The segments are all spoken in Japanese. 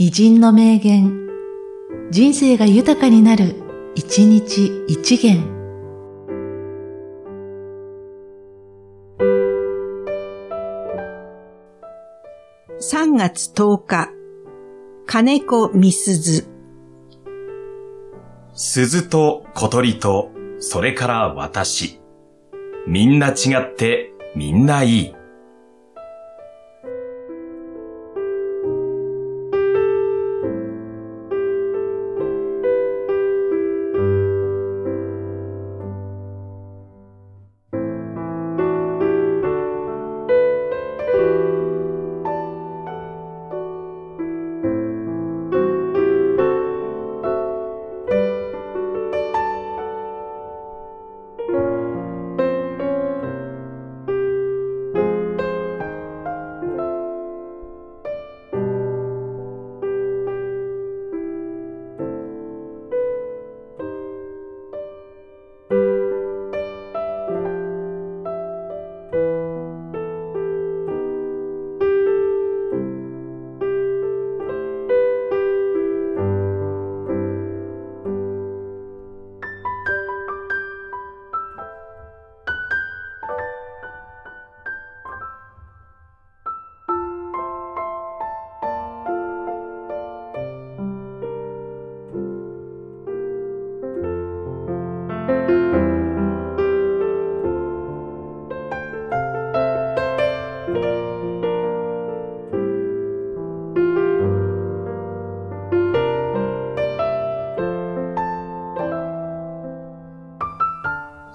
偉人の名言、人生が豊かになる、一日一元。3月10日、金子みすず。鈴と小鳥と、それから私。みんな違って、みんないい。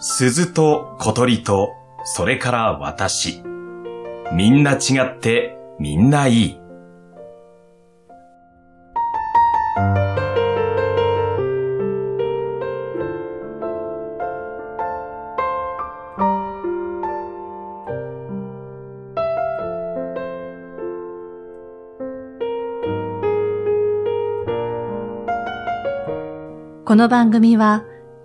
鈴と小鳥と、それから私。みんな違って、みんないい。この番組は、